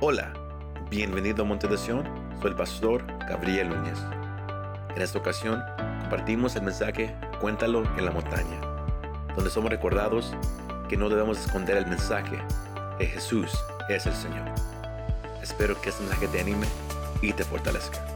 Hola, bienvenido a Monte de Sion, soy el pastor Gabriel Núñez. En esta ocasión compartimos el mensaje Cuéntalo en la montaña, donde somos recordados que no debemos esconder el mensaje que Jesús es el Señor. Espero que este mensaje te anime y te fortalezca.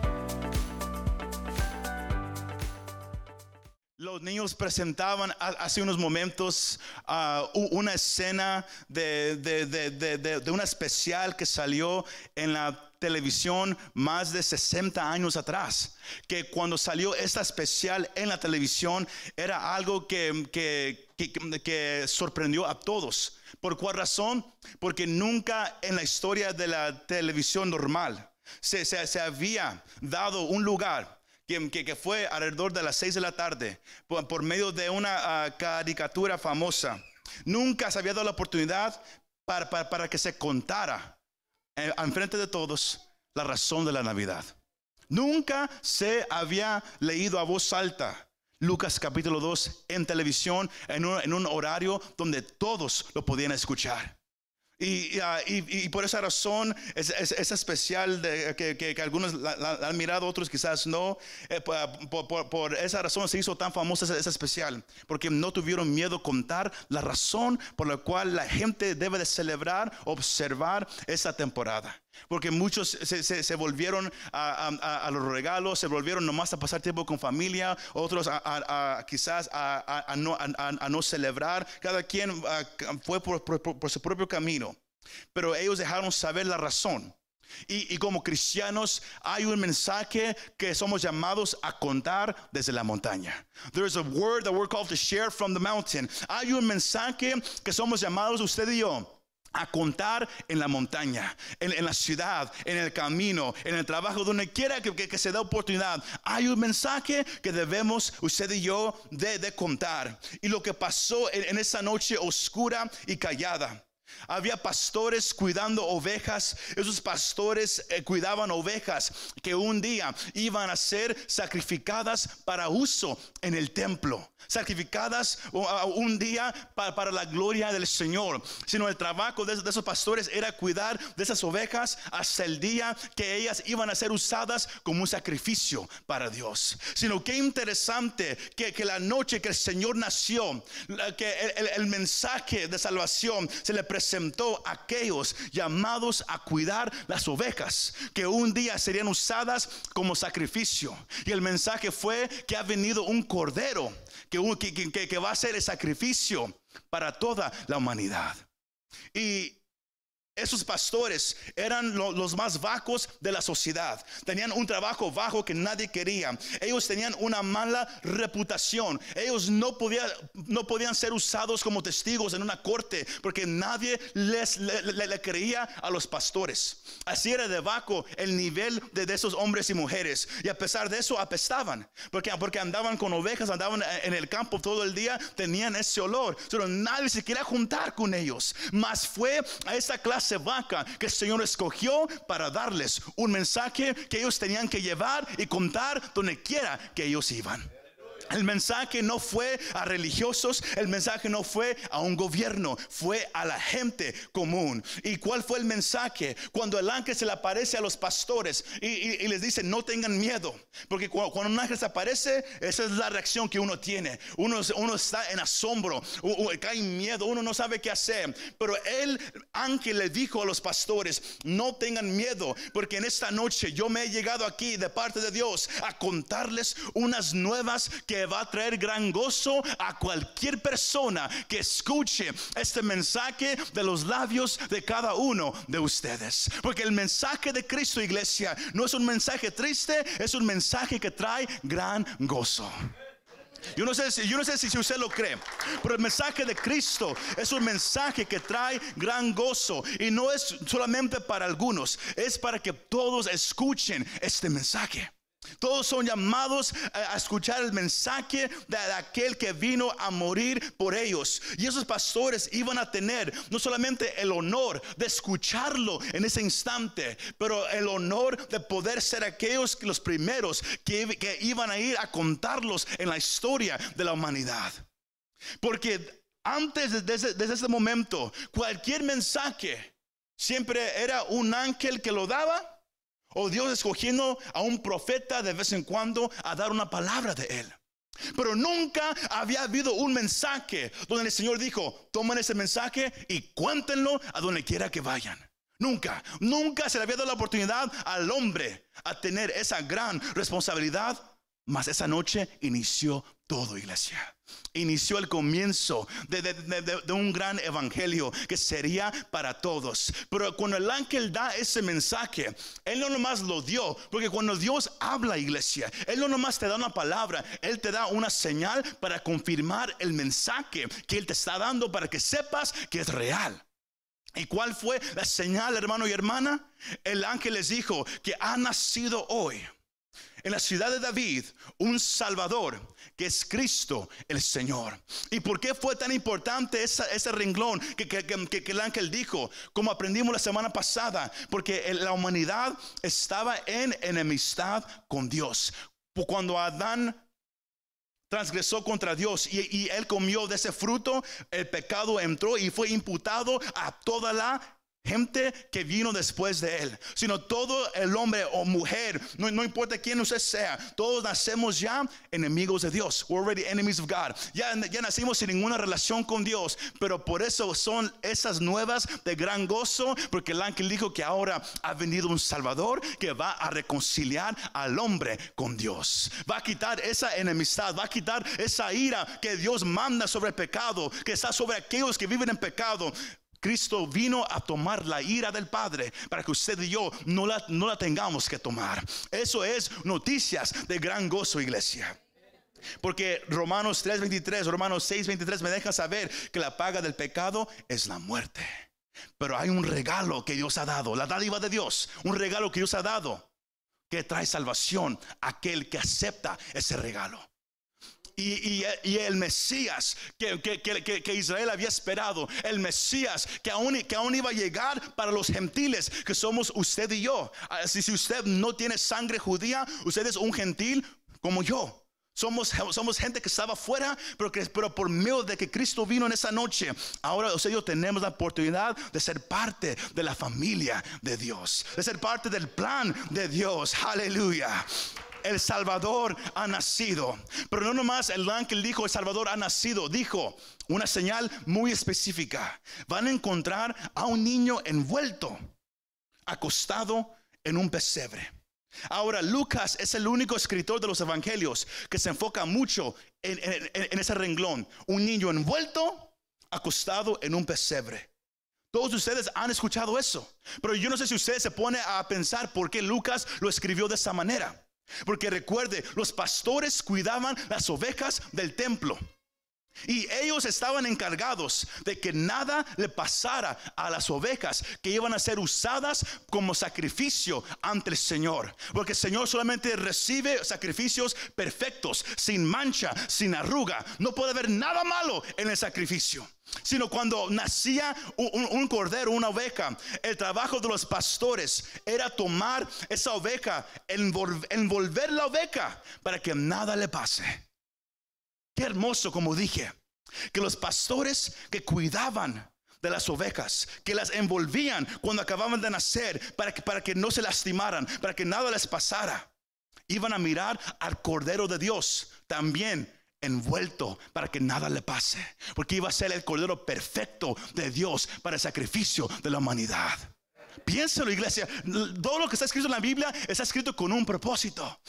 Presentaban ha- hace unos momentos ah, una escena de- de- de- de una especial que salió en la televisión más de 60 años atrás. Que cuando salió esta especial en la televisión era algo que, que- que- que sorprendió a todos. ¿Por cuál razón? Porque nunca en la historia de la televisión normal se, se- se había dado un lugar que, fue alrededor de las 6 de la tarde por, por medio de una ah, caricatura famosa. Nunca se había dado la oportunidad para, para- para que se contara eh, enfrente de todos la razón de la Navidad. Nunca se había leído a voz alta Lucas capítulo 2 en televisión en un, en un horario donde todos lo podían escuchar. Y, ah, y- y por esa razón es, es- es especial de- que, que- que algunos la, la- han mirado, otros quizás no. Eh, por, por- por- esa razón se hizo tan famosa esa especial, porque no tuvieron miedo contar la razón por la cual la gente debe de celebrar, observar esa temporada. Porque muchos se, se- se volvieron a, a- a- los regalos, se volvieron nomás a pasar tiempo con familia, otros a, quizás no, a- no celebrar. Cada quien ah, fue por- por- por su propio camino. Pero ellos dejaron saber la razón. Y, y como cristianos hay un mensaje que somos llamados a contar desde la montaña. There is a word that we're called to share from the mountain. Hay un mensaje que somos llamados usted y yo a contar en la montaña, en, en la ciudad, en el camino, en el trabajo, donde quiera que, se dé oportunidad. Hay un mensaje que debemos usted y yo de, de contar. Y lo que pasó en esa noche oscura y callada. Había pastores cuidando ovejas. Esos pastores eh, cuidaban ovejas que un día iban a ser sacrificadas para uso en el templo. Sacrificadas un día pa- para la gloria del Señor. Sino el trabajo de, esos pastores era cuidar de esas ovejas hasta el día que ellas iban a ser usadas como un sacrificio para Dios. Sino qué interesante que, la noche que el Señor nació, que el, el- el mensaje de salvación se le presentó a aquellos llamados a cuidar las ovejas que un día serían usadas como sacrificio. Y el mensaje fue que ha venido un cordero que, que- que- que va a ser el sacrificio para toda la humanidad. Y esos pastores eran lo- los más bajos de la sociedad. Tenían un trabajo bajo que nadie quería. Ellos tenían una mala reputación. Ellos no podían, no podían ser usados como testigos en una corte porque nadie les le, creía a los pastores. Así era de bajo el nivel de, esos hombres y mujeres. Y a pesar de eso apestaban porque, porque andaban con ovejas, andaban en el campo todo el día, tenían ese olor. Pero nadie se quería juntar con ellos. Mas fue a esa clase vaca que el Señor escogió para darles un mensaje que ellos tenían que llevar y contar donde quiera que ellos iban. El mensaje no fue a religiosos, el mensaje no fue a un gobierno, fue a la gente común. ¿Y cuál fue el mensaje? Cuando el ángel se le aparece a los pastores y, les dice, no tengan miedo, porque cu- cuando un ángel se aparece, esa es la reacción que uno tiene. Uno, está en asombro, cae miedo, uno no sabe qué hacer. Pero el ángel le dijo a los pastores, no tengan miedo, porque en esta noche yo me he llegado aquí de parte de Dios a contarles unas nuevas que va a traer gran gozo a cualquier persona que escuche este mensaje de los labios de cada uno de ustedes. Porque el mensaje de Cristo, iglesia, no es un mensaje triste, es un mensaje que trae gran gozo. Yo no sé si, yo no sé si, si usted lo cree, pero el mensaje de Cristo es un mensaje que trae gran gozo y no es solamente para algunos, es para que todos escuchen este mensaje. Todos son llamados a escuchar el mensaje de aquel que vino a morir por ellos. Y esos pastores iban a tener no solamente el honor de escucharlo en ese instante, pero el honor de poder ser aquellos que- los primeros que, iban a ir a contarlos en la historia de la humanidad. Porque antes de- desde, desde ese momento, cualquier mensaje siempre era un ángel que lo daba o Dios escogiendo a un profeta de vez en cuando a dar una palabra de él. Pero nunca había habido un mensaje donde el Señor dijo, tomen ese mensaje y cuéntenlo a donde quiera que vayan. Nunca, nunca se le había dado la oportunidad al hombre a tener esa gran responsabilidad. Mas esa noche inició todo, iglesia. Inició el comienzo de, un gran evangelio que sería para todos. Pero cuando el ángel da ese mensaje, él no nomás lo dio, porque cuando Dios habla, iglesia, él no nomás te da una palabra, él te da una señal para confirmar el mensaje que él te está dando para que sepas que es real. ¿Y cuál fue la señal, hermano y hermana? El ángel les dijo que ha nacido hoy en la ciudad de David un Salvador que es Cristo el Señor. ¿Y por qué fue tan importante ese renglón que, que, el ángel dijo? Como aprendimos la semana pasada, porque la humanidad estaba en enemistad con Dios. Cuando Adán transgresó contra Dios y, y, él comió de ese fruto, el pecado entró y fue imputado a toda la gente que vino después de él, sino todo el hombre o mujer, no, no, importa quién usted sea, todos nacemos ya enemigos de Dios. We're already enemies of God. Ya, ya nacimos sin ninguna relación con Dios, pero por eso son esas nuevas de gran gozo, porque el ángel dijo que ahora ha venido un Salvador que va a reconciliar al hombre con Dios. Va a quitar esa enemistad, va a quitar esa ira que Dios manda sobre el pecado, que está sobre aquellos que viven en pecado. Cristo vino a tomar la ira del Padre para que usted y yo no la, no la tengamos que tomar. Eso es noticias de gran gozo, iglesia. Porque Romanos 3:23, Romanos 6:23 me deja saber que la paga del pecado es la muerte. Pero hay un regalo que Dios ha dado, la dádiva de Dios, un regalo que Dios ha dado que trae salvación a aquel que acepta ese regalo y, el Mesías que, Israel había esperado, el Mesías que aún, que aún iba a llegar para los gentiles, que somos usted y yo. Así si usted no tiene sangre judía, usted es un gentil como yo. Somos, somos gente que estaba fuera, pero, que, pero por medio de que Cristo vino en esa noche, ahora usted y yo tenemos la oportunidad de ser parte de la familia de Dios, de ser parte del plan de Dios. Aleluya el Salvador ha nacido. Pero no nomás el ángel dijo, el Salvador ha nacido, dijo una señal muy específica. Van a encontrar a un niño envuelto, acostado en un pesebre. Ahora, Lucas es el único escritor de los evangelios que se enfoca mucho en, ese renglón. Un niño envuelto, acostado en un pesebre. Todos ustedes han escuchado eso, pero yo no sé si ustedes se pone a pensar por qué Lucas lo escribió de esa manera. Porque recuerde, los pastores cuidaban las ovejas del templo. Y ellos estaban encargados de que nada le pasara a las ovejas que iban a ser usadas como sacrificio ante el Señor. Porque el Señor solamente recibe sacrificios perfectos, sin mancha, sin arruga. No puede haber nada malo en el sacrificio sino cuando nacía un, cordero, una oveja, el trabajo de los pastores era tomar esa oveja, envolver la oveja para que nada le pase. Qué hermoso, como dije, que los pastores que cuidaban de las ovejas, que las envolvían cuando acababan de nacer, para que, para que no se lastimaran, para que nada les pasara, iban a mirar al Cordero de Dios también envuelto para que nada le pase, porque iba a ser el cordero perfecto de Dios para el sacrificio de la humanidad. Piénselo, iglesia. Todo lo que está escrito en la Biblia está escrito con un propósito.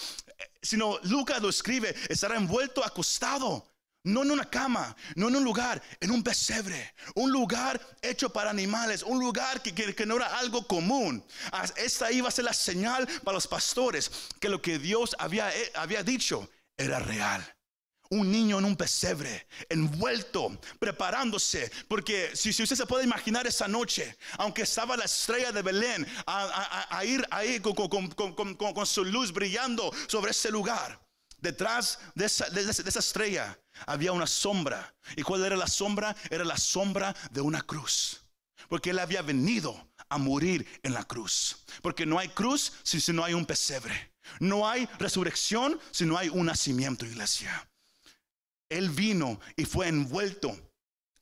Sino Lucas lo escribe, estará envuelto, acostado. No en una cama, no en un lugar, en un pesebre, un lugar hecho para animales, un lugar que, que, no era algo común. Ah, esta iba a ser la señal para los pastores que lo que Dios había, eh, había dicho era real un niño en un pesebre, envuelto, preparándose. Porque si, si, usted se puede imaginar esa noche, aunque estaba la estrella de Belén a, ir ahí con, con, su luz brillando sobre ese lugar, detrás de esa, de esa estrella había una sombra. ¿Y cuál era la sombra? Era la sombra de una cruz. Porque él había venido a morir en la cruz. Porque no hay cruz si no hay un pesebre. No hay resurrección si no hay un nacimiento, iglesia. Él vino y fue envuelto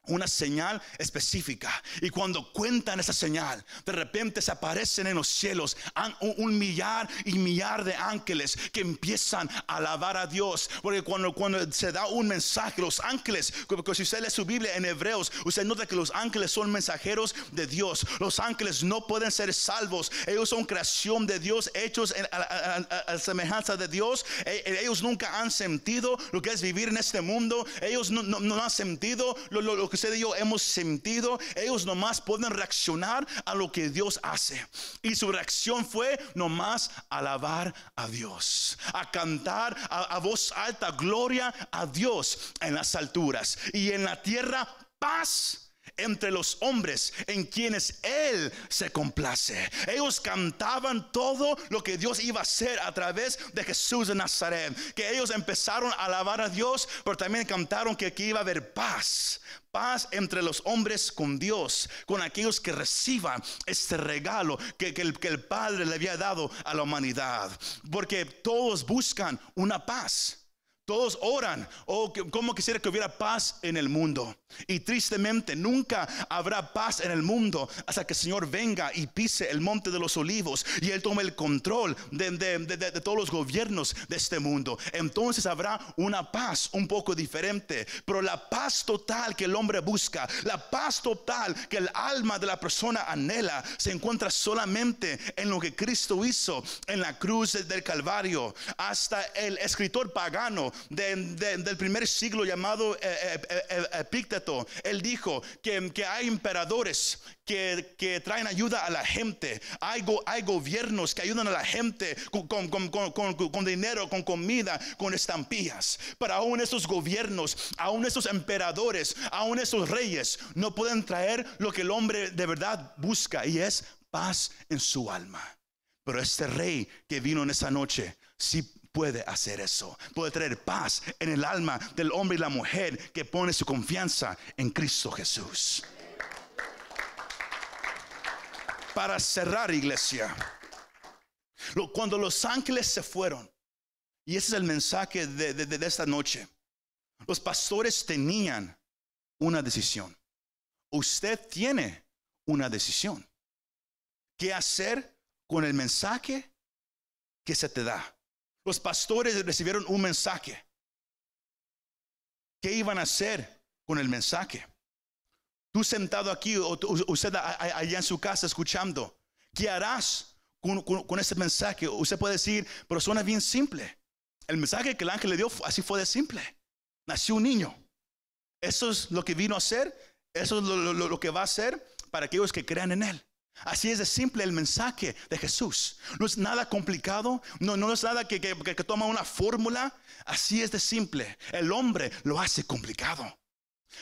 una señal específica. Y cuando cuentan esa señal, de repente se aparecen en los cielos un, millar y millar de ángeles que empiezan a alabar a Dios. Porque cuando, cuando se da un mensaje, los ángeles, porque si usted lee su Biblia en Hebreos, usted nota que los ángeles son mensajeros de Dios. Los ángeles no pueden ser salvos. Ellos son creación de Dios, hechos a, semejanza de Dios. E, e, ellos nunca han sentido lo que es vivir en este mundo. Ellos no, no, han sentido lo que usted y yo hemos sentido, ellos nomás pueden reaccionar a lo que Dios hace. Y su reacción fue nomás alabar a Dios, a cantar a, a voz alta gloria a Dios en las alturas y en la tierra paz entre los hombres en quienes Él se complace. Ellos cantaban todo lo que Dios iba a hacer a través de Jesús de Nazaret. Que ellos empezaron a alabar a Dios, pero también cantaron que aquí iba a haber paz. Paz entre los hombres con Dios, con aquellos que reciban este regalo que, que el Padre le había dado a la humanidad. Porque todos buscan una paz. Todos oran, oh, como quisiera que hubiera paz en el mundo. Y tristemente nunca habrá paz en el mundo hasta que el Señor venga y pise el monte de los olivos y Él tome el control de, todos los gobiernos de este mundo. Entonces habrá una paz un poco diferente. Pero la paz total que el hombre busca, la paz total que el alma de la persona anhela, se encuentra solamente en lo que Cristo hizo en la cruz del Calvario. Hasta el escritor pagano del primer siglo llamado eh, eh, eh, Epícteto, él dijo que, hay emperadores que, traen ayuda a la gente, hay, gobiernos que ayudan a la gente con, con, dinero, con comida, con estampillas. Pero aún esos gobiernos, aún esos emperadores, aún esos reyes no pueden traer lo que el hombre de verdad busca y es paz en su alma. Pero este rey que vino en esa noche, sí puede hacer eso. Puede traer paz en el alma del hombre y la mujer que pone su confianza en Cristo Jesús. Para cerrar, iglesia, cuando los ángeles se fueron, y ese es el mensaje de, de esta noche, los pastores tenían una decisión. Usted tiene una decisión. ¿Qué hacer con el mensaje que se te da? Los pastores recibieron un mensaje. ¿Qué iban a hacer con el mensaje? Tú sentado aquí o usted allá en su casa escuchando, ¿qué harás con, ese mensaje? Usted puede decir, pero suena bien simple. El mensaje que el ángel le dio así fue de simple. Nació un niño. Eso es lo que vino a hacer. Eso es lo que va a hacer para aquellos que crean en él. Así es de simple el mensaje de Jesús. No es nada complicado, no, no es nada que, que, toma una fórmula. Así es de simple. El hombre lo hace complicado.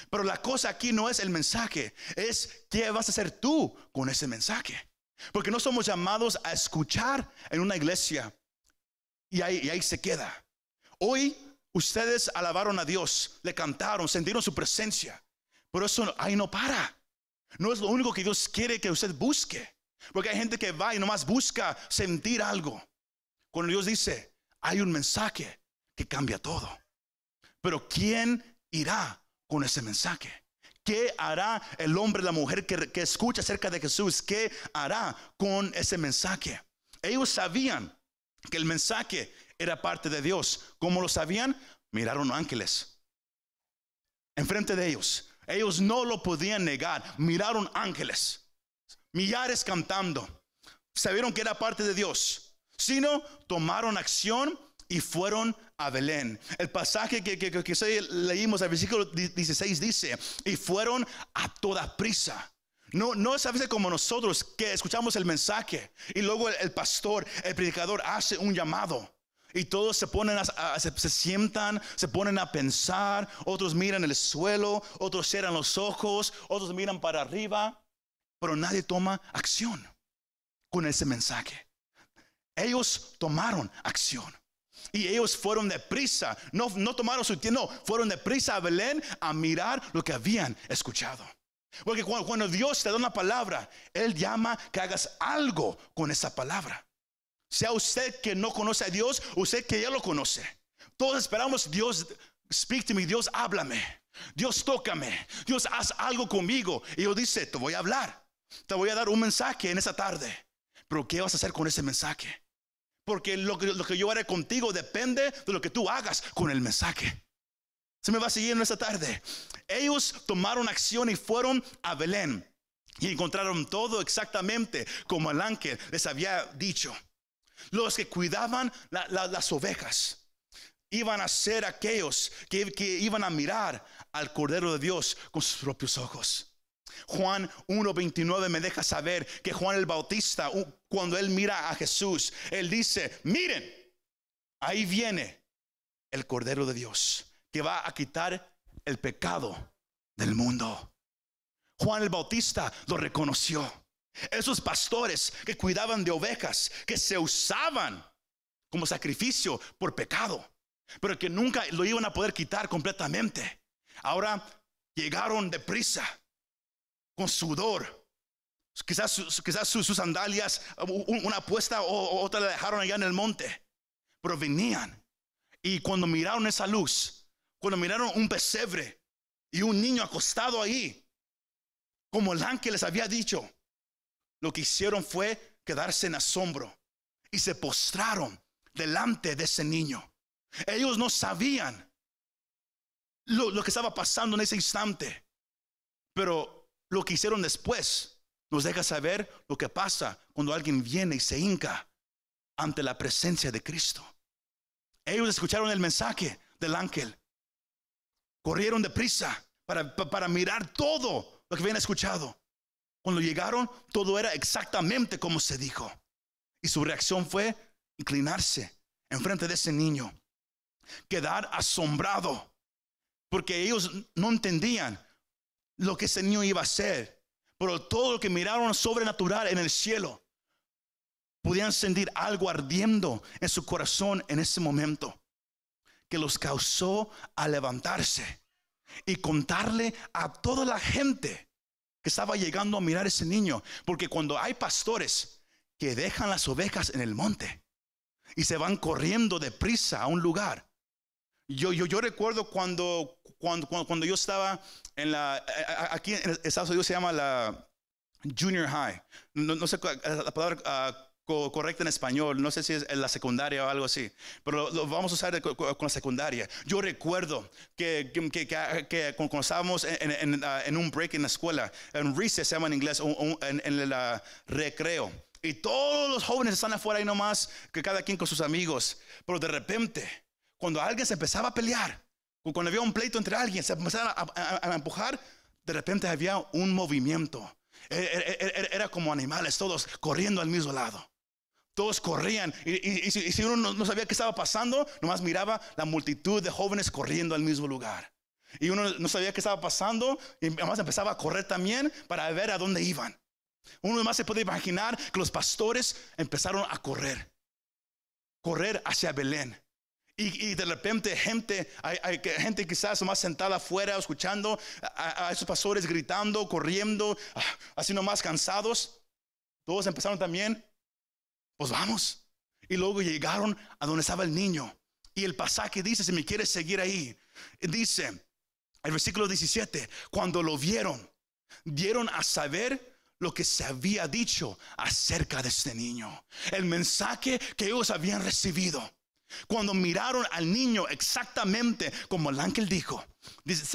Pero la cosa aquí no es el mensaje, es qué vas a hacer tú con ese mensaje. Porque no somos llamados a escuchar en una iglesia y ahí, y ahí se queda. Hoy ustedes alabaron a Dios, le cantaron, sintieron su presencia. Pero eso ahí no para. No es lo único que Dios quiere que usted busque. Porque hay gente que va y nomás busca sentir algo. Cuando Dios dice, hay un mensaje que cambia todo. Pero ¿quién irá con ese mensaje? ¿Qué hará el hombre, la mujer que, que escucha acerca de Jesús? ¿Qué hará con ese mensaje? Ellos sabían que el mensaje era parte de Dios. ¿Cómo lo sabían? Miraron ángeles enfrente de ellos. Ellos no lo podían negar. Miraron ángeles, millares cantando. Sabieron que era parte de Dios. Sino tomaron acción y fueron a Belén. El pasaje que, que, que, leímos, el versículo 16 dice, y fueron a toda prisa. No, no es a veces como nosotros que escuchamos el mensaje y luego el pastor, el predicador hace un llamado. Y todos se ponen a, se, sientan, se ponen a pensar, otros miran el suelo, otros cierran los ojos, otros miran para arriba, pero nadie toma acción con ese mensaje. Ellos tomaron acción. Y ellos fueron de prisa, no, no tomaron su tiempo, no, fueron de prisa a Belén a mirar lo que habían escuchado. Porque cuando Dios te da una palabra, Él llama que hagas algo con esa palabra. Sea usted que no conoce a Dios, usted que ya lo conoce. Todos esperamos, Dios, speak to me, Dios háblame. Dios tócame, Dios haz algo conmigo. Y Dios dice, te voy a hablar, te voy a dar un mensaje en esa tarde. Pero ¿qué vas a hacer con ese mensaje? Porque lo que, yo haré contigo depende de lo que tú hagas con el mensaje. Se me va siguiendo esta tarde. Ellos tomaron acción y fueron a Belén y encontraron todo exactamente como el ángel les había dicho. Los que cuidaban las ovejas iban a ser aquellos que, que iban a mirar al Cordero de Dios con sus propios ojos. Juan 1.29 me deja saber que Juan el Bautista, cuando él mira a Jesús, él dice, miren, ahí viene el Cordero de Dios que va a quitar el pecado del mundo. Juan el Bautista lo reconoció. Esos pastores que cuidaban de ovejas, que se usaban como sacrificio por pecado, pero que nunca lo iban a poder quitar completamente. Ahora llegaron deprisa, con sudor. Quizás, sus, sandalias, una puesta o otra la dejaron allá en el monte. Pero venían. Y cuando miraron esa luz, cuando miraron un pesebre y un niño acostado ahí, como el ángel les había dicho, lo que hicieron fue quedarse en asombro y se postraron delante de ese niño. Ellos no sabían lo, que estaba pasando en ese instante, pero lo que hicieron después nos deja saber lo que pasa cuando alguien viene y se hinca ante la presencia de Cristo. Ellos escucharon el mensaje del ángel, corrieron deprisa para, para mirar todo lo que habían escuchado. Cuando llegaron, todo era exactamente como se dijo. Y su reacción fue inclinarse enfrente de ese niño, quedar asombrado, porque ellos no entendían lo que ese niño iba a hacer. Pero todo lo que miraron sobrenatural en el cielo, podían sentir algo ardiendo en su corazón en ese momento, que los causó a levantarse y contarle a toda la gente que estaba llegando a mirar a ese niño. Porque cuando hay pastores que dejan las ovejas en el monte y se van corriendo deprisa a un lugar. Yo, yo, yo recuerdo cuando, cuando, cuando, yo estaba en la, aquí en Estados Unidos se llama la junior high. No, sé la palabra ah, correcta en español, no sé si es en la secundaria o algo así, pero lo, vamos a usar con, la secundaria. Yo recuerdo que, que, que, cuando estábamos en, ah, en, un break en la escuela, en recess se llama en inglés, en, el recreo, y todos los jóvenes están afuera ahí nomás, que cada quien con sus amigos, pero de repente, cuando alguien se empezaba a pelear, cuando había un pleito entre alguien, se empezaba a, a empujar, de repente había un movimiento. E, e, e, era como animales, todos corriendo al mismo lado. Todos corrían y, si, uno no, sabía qué estaba pasando, nomás miraba la multitud de jóvenes corriendo al mismo lugar. Y uno no sabía qué estaba pasando y además empezaba a correr también para ver a dónde iban. Uno más se puede imaginar que los pastores empezaron a correr, correr hacia Belén. Y, de repente gente, hay, gente quizás más sentada afuera escuchando a, a, esos pastores gritando, corriendo, ah, así nomás cansados. Todos empezaron también pues vamos. Y luego llegaron a donde estaba el niño. Y el pasaje dice, si me quieres seguir ahí, dice, el versículo 17, cuando lo vieron, dieron a saber lo que se había dicho acerca de este niño. El mensaje que ellos habían recibido. Cuando miraron al niño exactamente como el ángel dijo,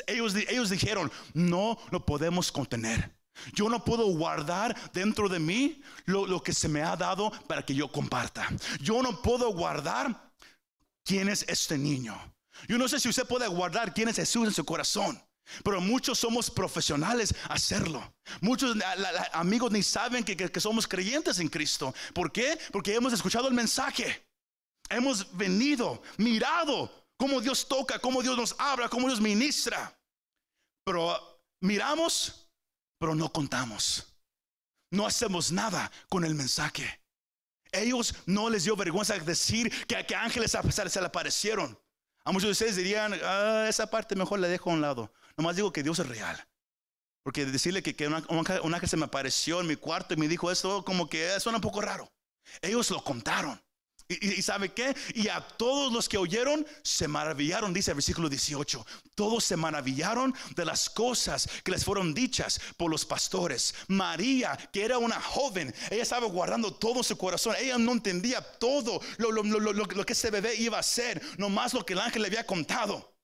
ellos, ellos dijeron, no lo podemos contener. Yo no puedo guardar dentro de mí lo, que se me ha dado para que yo comparta. Yo no puedo guardar quién es este niño. Yo no sé si usted puede guardar quién es Jesús en su corazón. Pero muchos somos profesionales hacerlo. Muchos amigos ni saben que, que, somos creyentes en Cristo. ¿Por qué? Porque hemos escuchado el mensaje. Hemos venido, mirado cómo Dios toca, cómo Dios nos habla, cómo Dios ministra. Pero miramos pero no contamos. No hacemos nada con el mensaje. Ellos no les dio vergüenza decir que, que ángeles se le aparecieron. A muchos de ustedes dirían, ah, esa parte mejor la dejo a un lado. Nomás digo que Dios es real. Porque decirle que, que un, ángel se me apareció en mi cuarto y me dijo esto, como que suena un poco raro. Ellos lo contaron. Y, sabe qué? Y a todos los que oyeron se maravillaron, dice el versículo 18. Todos se maravillaron de las cosas que les fueron dichas por los pastores. María, que era una joven, ella estaba guardando todo su corazón. Ella no entendía todo lo, lo, lo, lo que ese bebé iba a hacer, nomás lo que el ángel le había contado.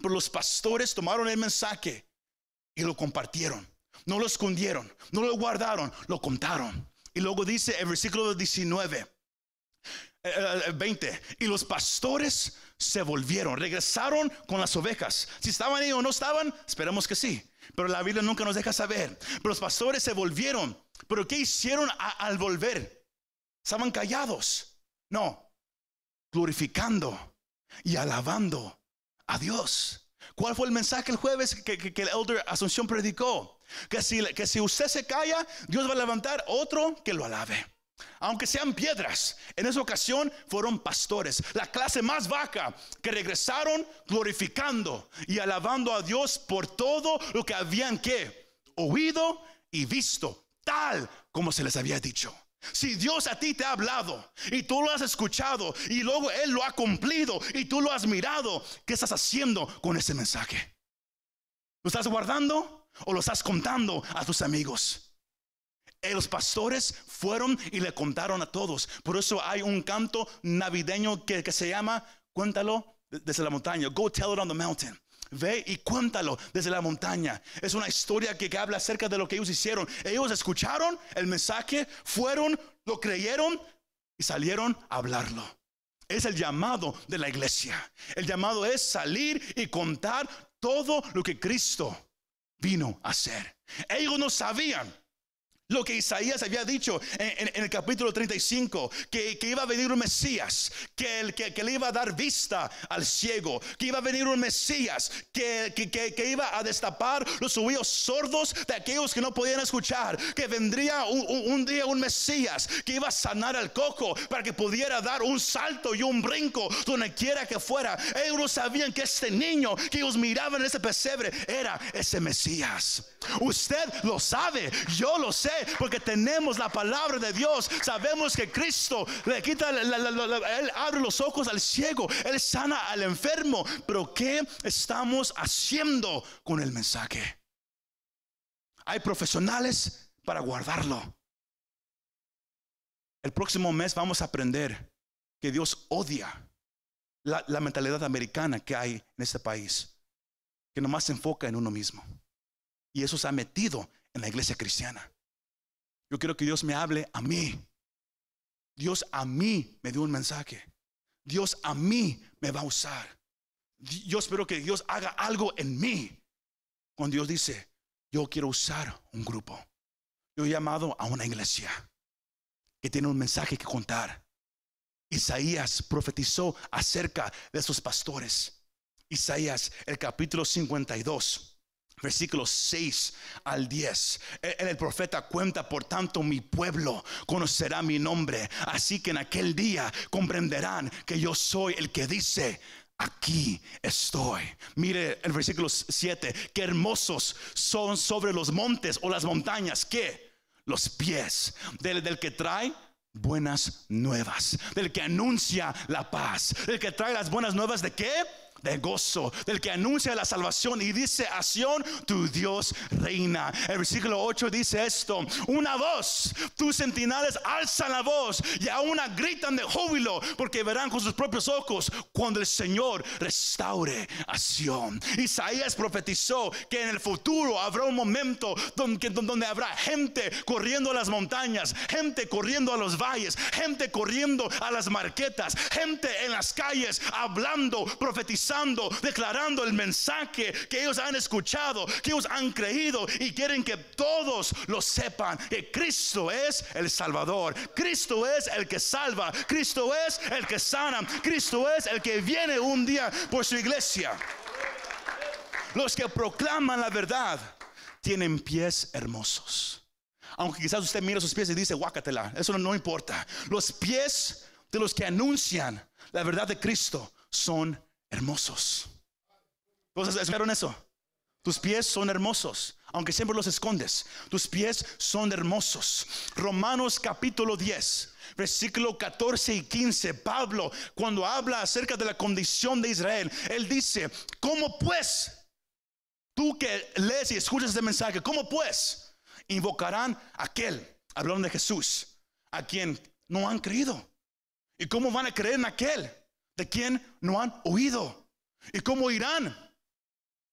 Pero los pastores tomaron el mensaje y lo compartieron. No lo escondieron, no lo guardaron, lo contaron. Y luego dice el versículo 19 20. Eh, eh, y los pastores se volvieron, regresaron con las ovejas. Si estaban ahí o no estaban, esperamos que sí. Pero la Biblia nunca nos deja saber. Los pastores se volvieron. Pero ¿qué hicieron al volver? Estaban callados. No, glorificando y alabando a Dios. ¿Cuál fue el mensaje el jueves que, que el elder Asunción predicó? Que si, que si usted se calla, Dios va a levantar otro que lo alabe aunque sean piedras. En esa ocasión fueron pastores, la clase más vaca, que regresaron glorificando y alabando a Dios por todo lo que habían oído y visto, tal como se les había dicho. Si Dios a ti te ha hablado y tú lo has escuchado y luego Él lo ha cumplido y tú lo has mirado, ¿qué estás haciendo con ese mensaje? ¿Lo estás guardando o lo estás contando a tus amigos? Eh, los pastores fueron y le contaron a todos. Por eso hay un canto navideño que, se llama Cuéntalo desde la montaña. Go tell it on the mountain. Ve y cuéntalo desde la montaña. Es una historia que, que, habla acerca de lo que ellos hicieron. Ellos escucharon el mensaje, fueron, lo creyeron y salieron a hablarlo. Es el llamado de la iglesia. El llamado es salir y contar todo lo que Cristo vino a hacer. Ellos no sabían lo que Isaías había dicho en, el capítulo 35, que, iba a venir un Mesías, que, el, que, le iba a dar vista al ciego, que iba a venir un Mesías, que, que iba a destapar los oídos sordos de aquellos que no podían escuchar, que vendría un, día un Mesías, que iba a sanar al coco para que pudiera dar un salto y un brinco donde quiera que fuera. Ellos sabían que este niño que ellos miraban en ese pesebre era ese Mesías. Usted lo sabe, yo lo sé porque tenemos la palabra de Dios. Sabemos que Cristo le quita, Él abre los ojos al ciego, Él sana al enfermo. Pero ¿qué estamos haciendo con el mensaje? Hay profesionales para guardarlo. El próximo mes vamos a aprender que Dios odia la, la, mentalidad americana que hay en este país, que nomás se enfoca en uno mismo. Y eso se ha metido en la iglesia cristiana. Yo quiero que Dios me hable a mí. Dios a mí me dio un mensaje. Dios a mí me va a usar. Yo espero que Dios haga algo en mí. Cuando Dios dice, yo quiero usar un grupo. Yo he llamado a una iglesia que tiene un mensaje que contar. Isaías profetizó acerca de esos pastores. Isaías, el capítulo 52 versículos 6 al 10. En el profeta cuenta, por tanto, mi pueblo conocerá mi nombre. Así que en aquel día comprenderán que yo soy el que dice, aquí estoy. Mire el versículo 7, que hermosos son sobre los montes o las montañas, que los pies del, del que trae buenas nuevas, del que anuncia la paz, del que trae las buenas nuevas de qué? De gozo, del que anuncia la salvación y dice, a tu Dios reina. El versículo 8 dice esto, una voz, tus sentinales alzan la voz y a una gritan de júbilo porque verán con sus propios ojos cuando el Señor restaure a. Isaías profetizó que en el futuro habrá un momento donde, donde habrá gente corriendo a las montañas, gente corriendo a los valles, gente corriendo a las marquetas, gente en las calles hablando, profetizando declarando el mensaje que ellos han escuchado, que ellos han creído y quieren que todos lo sepan, que Cristo es el Salvador, Cristo es el que salva, Cristo es el que sana, Cristo es el que viene un día por su iglesia. Los que proclaman la verdad tienen pies hermosos. Aunque quizás usted mira sus pies y dice, guácatela, eso no importa. Los pies de los que anuncian la verdad de Cristo son hermosos. Entonces, ¿esperaron eso? Tus pies son hermosos. aunque siempre los escondes. Tus pies son hermosos. Romanos capítulo 10, versículo 14 y 15. Pablo, cuando habla acerca de la condición de Israel, él dice, ¿cómo pues? Tú que lees y escuchas este mensaje, ¿cómo pues? Invocarán a aquel, hablando de Jesús, a quien no han creído. ¿Y cómo van a creer en aquel de quien no han oído? ¿Y cómo irán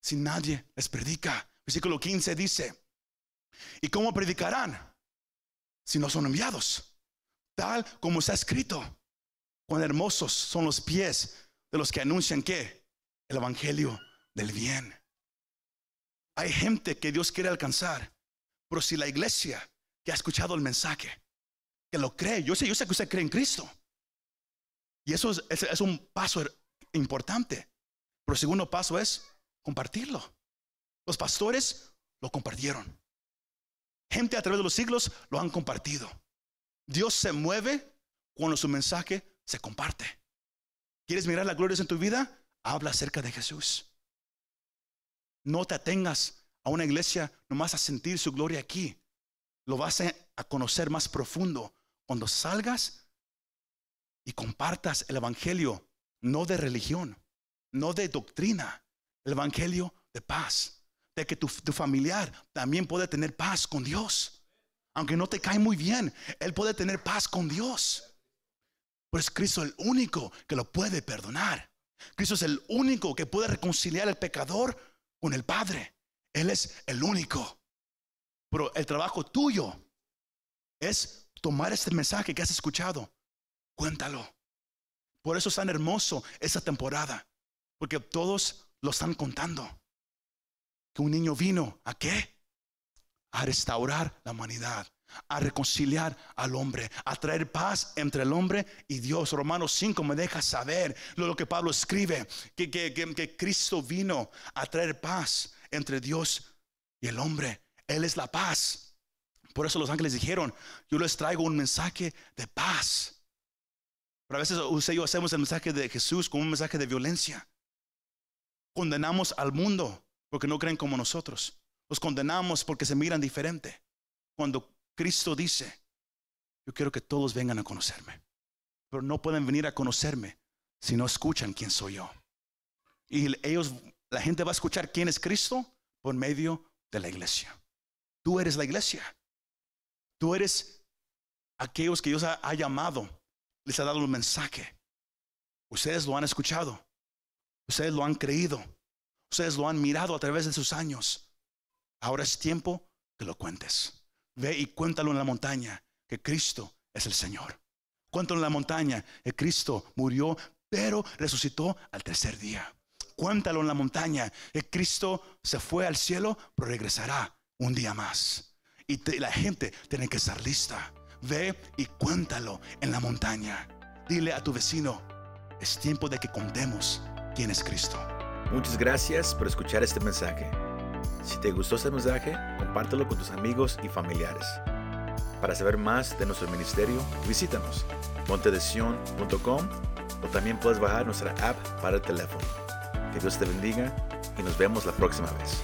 si nadie les predica? Versículo 15 dice, ¿y cómo predicarán si no son enviados? Tal como está escrito, cuán hermosos son los pies de los que anuncian que el Evangelio del bien. Hay gente que Dios quiere alcanzar, pero si la iglesia que ha escuchado el mensaje, que lo cree, yo sé, yo sé que usted cree en Cristo, y eso es, un paso importante, pero el segundo paso es compartirlo. Los pastores lo compartieron. Gente a través de los siglos lo han compartido. Dios se mueve cuando su mensaje se comparte. ¿Quieres mirar la gloria en tu vida? Habla acerca de Jesús. No te atengas a una iglesia nomás a sentir su gloria aquí. Lo vas a conocer más profundo cuando salgas y compartas el evangelio, no de religión, no de doctrina, el evangelio de paz, de que tu, familiar también puede tener paz con Dios. Aunque no te cae muy bien, él puede tener paz con Dios. Pues Cristo el único que lo puede perdonar. Cristo es el único que puede reconciliar al pecador con el Padre. Él es el único. Pero el trabajo tuyo es tomar este mensaje que has escuchado. Cuéntalo. Por eso es tan hermoso esa temporada. Porque todos lo están contando. Que un niño vino a qué? A restaurar la humanidad a reconciliar al hombre, a traer paz entre el hombre y Dios. Romanos 5 me deja saber lo que Pablo escribe, que, que, Cristo vino a traer paz entre Dios y el hombre. Él es la paz. Por eso los ángeles dijeron, yo les traigo un mensaje de paz. Pero a veces usted y yo hacemos el mensaje de Jesús como un mensaje de violencia. Condenamos al mundo porque no creen como nosotros. Los condenamos porque se miran diferente. Cuando Cristo dice, yo quiero que todos vengan a conocerme, pero no pueden venir a conocerme si no escuchan quién soy yo. Y ellos, la gente va a escuchar quién es Cristo por medio de la iglesia. Tú eres la iglesia. Tú eres aquellos que Dios ha, llamado, les ha dado un mensaje. Ustedes lo han escuchado. Ustedes lo han creído. Ustedes lo han mirado a través de sus años. Ahora es tiempo que lo cuentes. Ve y cuéntalo en la montaña que Cristo es el Señor. Cuéntalo en la montaña que Cristo murió, pero resucitó al tercer día. Cuéntalo en la montaña que Cristo se fue al cielo, pero regresará un día más. Y la gente tiene que estar lista. Ve y cuéntalo en la montaña. Dile a tu vecino, es tiempo de que contemos quién es Cristo. Muchas gracias por escuchar este mensaje. Si te gustó este mensaje, compártelo con tus amigos y familiares. Para saber más de nuestro ministerio, visítanos montedesion.com o también puedes bajar nuestra app para el teléfono. Que Dios te bendiga y nos vemos la próxima vez.